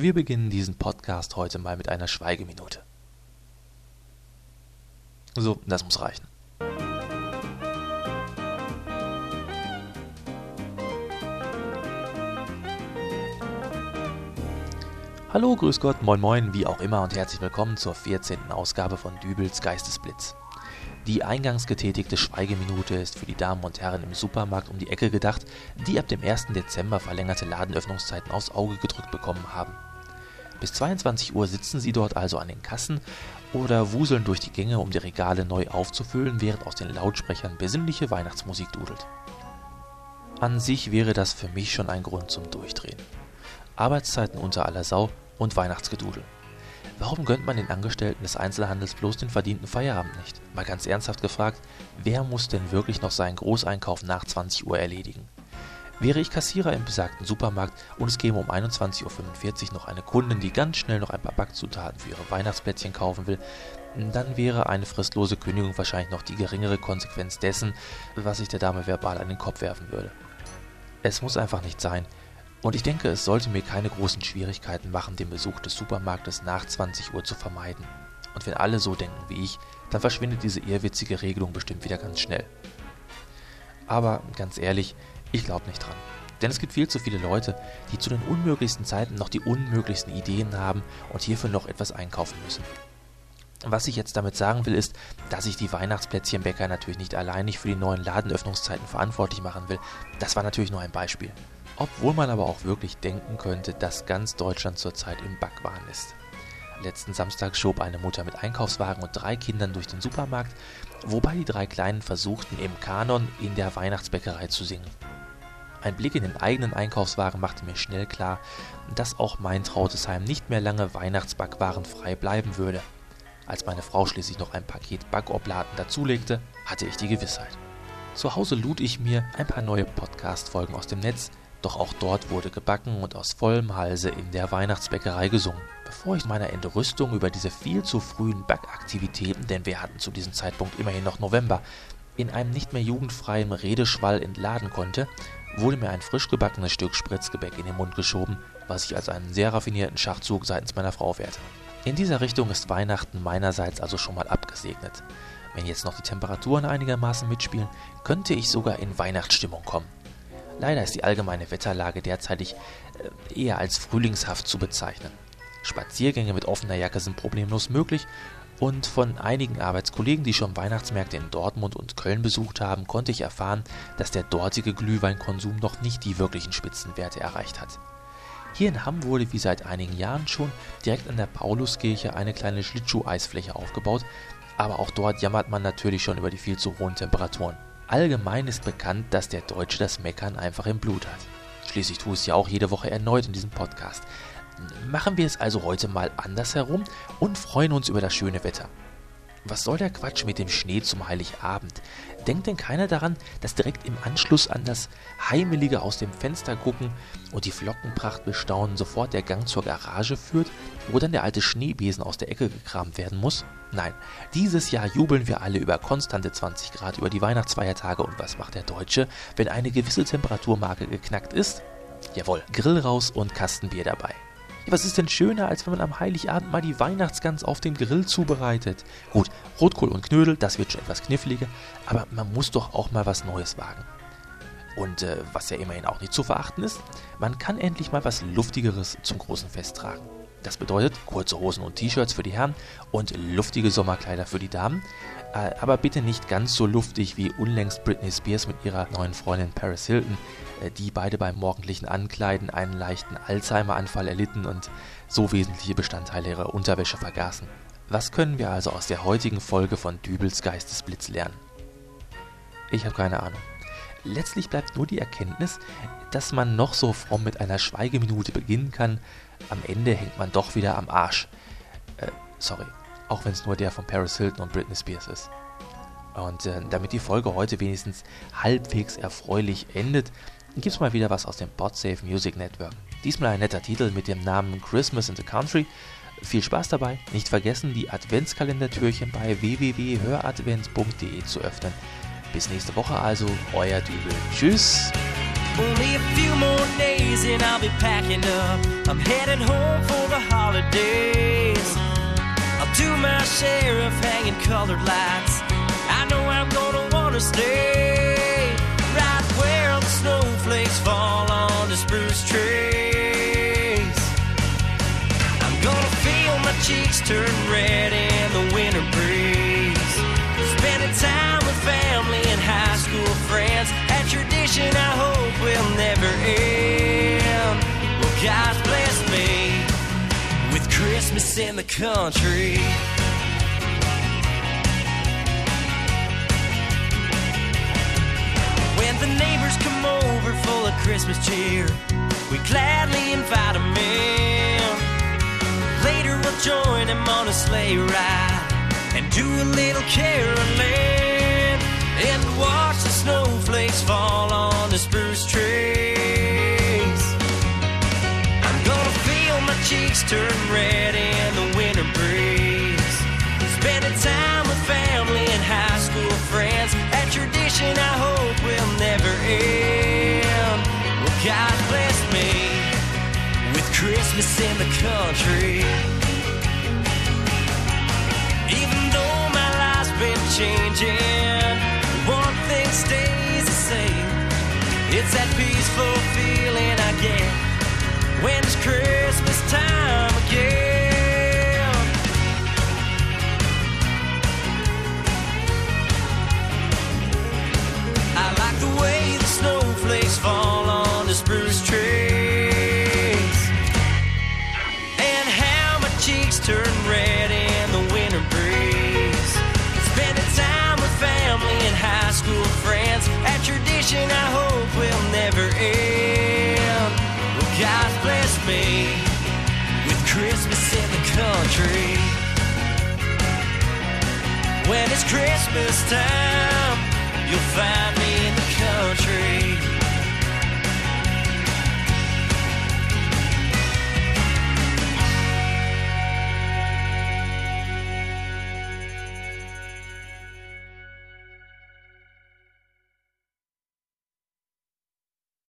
Wir beginnen diesen Podcast heute mal mit einer Schweigeminute. So, das muss reichen. Hallo, grüß Gott, moin moin, wie auch immer und herzlich willkommen zur 14. Ausgabe von Dübels Geistesblitz. Die eingangs getätigte Schweigeminute ist für die Damen und Herren im Supermarkt um die Ecke gedacht, die ab dem 1. Dezember verlängerte Ladenöffnungszeiten aufs Auge gedrückt bekommen haben. Bis 22 Uhr sitzen sie dort also an den Kassen oder wuseln durch die Gänge, um die Regale neu aufzufüllen, während aus den Lautsprechern besinnliche Weihnachtsmusik dudelt. An sich wäre das für mich schon ein Grund zum Durchdrehen. Arbeitszeiten unter aller Sau und Weihnachtsgedudel. Warum gönnt man den Angestellten des Einzelhandels bloß den verdienten Feierabend nicht? Mal ganz ernsthaft gefragt, wer muss denn wirklich noch seinen Großeinkauf nach 20 Uhr erledigen? Wäre ich Kassierer im besagten Supermarkt und es käme um 21.45 Uhr noch eine Kundin, die ganz schnell noch ein paar Backzutaten für ihre Weihnachtsplätzchen kaufen will, dann wäre eine fristlose Kündigung wahrscheinlich noch die geringere Konsequenz dessen, was ich der Dame verbal an den Kopf werfen würde. Es muss einfach nicht sein. Und ich denke, es sollte mir keine großen Schwierigkeiten machen, den Besuch des Supermarktes nach 20 Uhr zu vermeiden. Und wenn alle so denken wie ich, dann verschwindet diese ehrwitzige Regelung bestimmt wieder ganz schnell. Aber ganz ehrlich, ich glaube nicht dran. Denn es gibt viel zu viele Leute, die zu den unmöglichsten Zeiten noch die unmöglichsten Ideen haben und hierfür noch etwas einkaufen müssen. Was ich jetzt damit sagen will, ist, dass ich die Weihnachtsplätzchenbäcker natürlich nicht alleinig für die neuen Ladenöffnungszeiten verantwortlich machen will. Das war natürlich nur ein Beispiel. Obwohl man aber auch wirklich denken könnte, dass ganz Deutschland zurzeit im Backwahn ist. Letzten Samstag schob eine Mutter mit Einkaufswagen und drei Kindern durch den Supermarkt, wobei die drei Kleinen versuchten, im Kanon in der Weihnachtsbäckerei zu singen. Ein Blick in den eigenen Einkaufswagen machte mir schnell klar, dass auch mein trautes Heim nicht mehr lange Weihnachtsbackwaren frei bleiben würde. Als meine Frau schließlich noch ein Paket Backobladen dazulegte, hatte ich die Gewissheit. Zu Hause lud ich mir ein paar neue Podcast-Folgen aus dem Netz, doch auch dort wurde gebacken und aus vollem Halse in der Weihnachtsbäckerei gesungen. Bevor ich meiner Entrüstung über diese viel zu frühen Backaktivitäten, denn wir hatten zu diesem Zeitpunkt immerhin noch November, in einem nicht mehr jugendfreien Redeschwall entladen konnte, wurde mir ein frisch gebackenes Stück Spritzgebäck in den Mund geschoben, was ich als einen sehr raffinierten Schachzug seitens meiner Frau werte. In dieser Richtung ist Weihnachten meinerseits also schon mal abgesegnet. Wenn jetzt noch die Temperaturen einigermaßen mitspielen, könnte ich sogar in Weihnachtsstimmung kommen. Leider ist die allgemeine Wetterlage derzeitig äh, eher als frühlingshaft zu bezeichnen. Spaziergänge mit offener Jacke sind problemlos möglich und von einigen Arbeitskollegen, die schon Weihnachtsmärkte in Dortmund und Köln besucht haben, konnte ich erfahren, dass der dortige Glühweinkonsum noch nicht die wirklichen Spitzenwerte erreicht hat. Hier in Hamm wurde wie seit einigen Jahren schon direkt an der Pauluskirche eine kleine Schlittschuh-Eisfläche aufgebaut, aber auch dort jammert man natürlich schon über die viel zu hohen Temperaturen. Allgemein ist bekannt, dass der Deutsche das Meckern einfach im Blut hat. Schließlich tue ich es ja auch jede Woche erneut in diesem Podcast. Machen wir es also heute mal andersherum und freuen uns über das schöne Wetter. Was soll der Quatsch mit dem Schnee zum Heiligabend? Denkt denn keiner daran, dass direkt im Anschluss an das heimelige aus dem Fenster gucken und die Flockenpracht bestaunen sofort der Gang zur Garage führt, wo dann der alte Schneebesen aus der Ecke gekramt werden muss? Nein, dieses Jahr jubeln wir alle über konstante 20 Grad über die Weihnachtsfeiertage und was macht der Deutsche, wenn eine gewisse Temperaturmarke geknackt ist? Jawohl, Grill raus und Kastenbier dabei. Was ist denn schöner, als wenn man am Heiligabend mal die Weihnachtsgans auf dem Grill zubereitet? Gut, Rotkohl und Knödel, das wird schon etwas kniffliger, aber man muss doch auch mal was Neues wagen. Und äh, was ja immerhin auch nicht zu verachten ist, man kann endlich mal was Luftigeres zum großen Fest tragen. Das bedeutet kurze Hosen und T-Shirts für die Herren und luftige Sommerkleider für die Damen. Äh, aber bitte nicht ganz so luftig wie unlängst Britney Spears mit ihrer neuen Freundin Paris Hilton, äh, die beide beim morgendlichen Ankleiden einen leichten Alzheimer-Anfall erlitten und so wesentliche Bestandteile ihrer Unterwäsche vergaßen. Was können wir also aus der heutigen Folge von Dübels Geistesblitz lernen? Ich habe keine Ahnung. Letztlich bleibt nur die Erkenntnis, dass man noch so fromm mit einer Schweigeminute beginnen kann, am Ende hängt man doch wieder am Arsch. Äh, sorry, auch wenn es nur der von Paris Hilton und Britney Spears ist. Und äh, damit die Folge heute wenigstens halbwegs erfreulich endet, gibt es mal wieder was aus dem Podsafe Music Network. Diesmal ein netter Titel mit dem Namen Christmas in the Country. Viel Spaß dabei. Nicht vergessen, die Adventskalendertürchen bei www.höradvent.de zu öffnen. Bis nächste Woche also, euer Dübel. Tschüss. Only a few more days and I'll be packing up. I'm home for the holidays. I'll do my share of hanging colored lights. I know I'm gonna wanna stay right where the snowflakes fall on the spruce trees. I'm gonna feel my cheeks turn red. God's blessed me with Christmas in the country. When the neighbors come over full of Christmas cheer, we gladly invite them in. Later we'll join them on a sleigh ride and do a little caroling turn red in the winter breeze. Spending time with family and high school friends, a tradition I hope will never end. Well, God bless me with Christmas in the country. Even though my life's been changing, one thing stays the same. It's that peaceful feeling I get when it's Christmas tradition I hope will never end. Well, God bless me with Christmas in the country. When it's Christmas time, you'll find me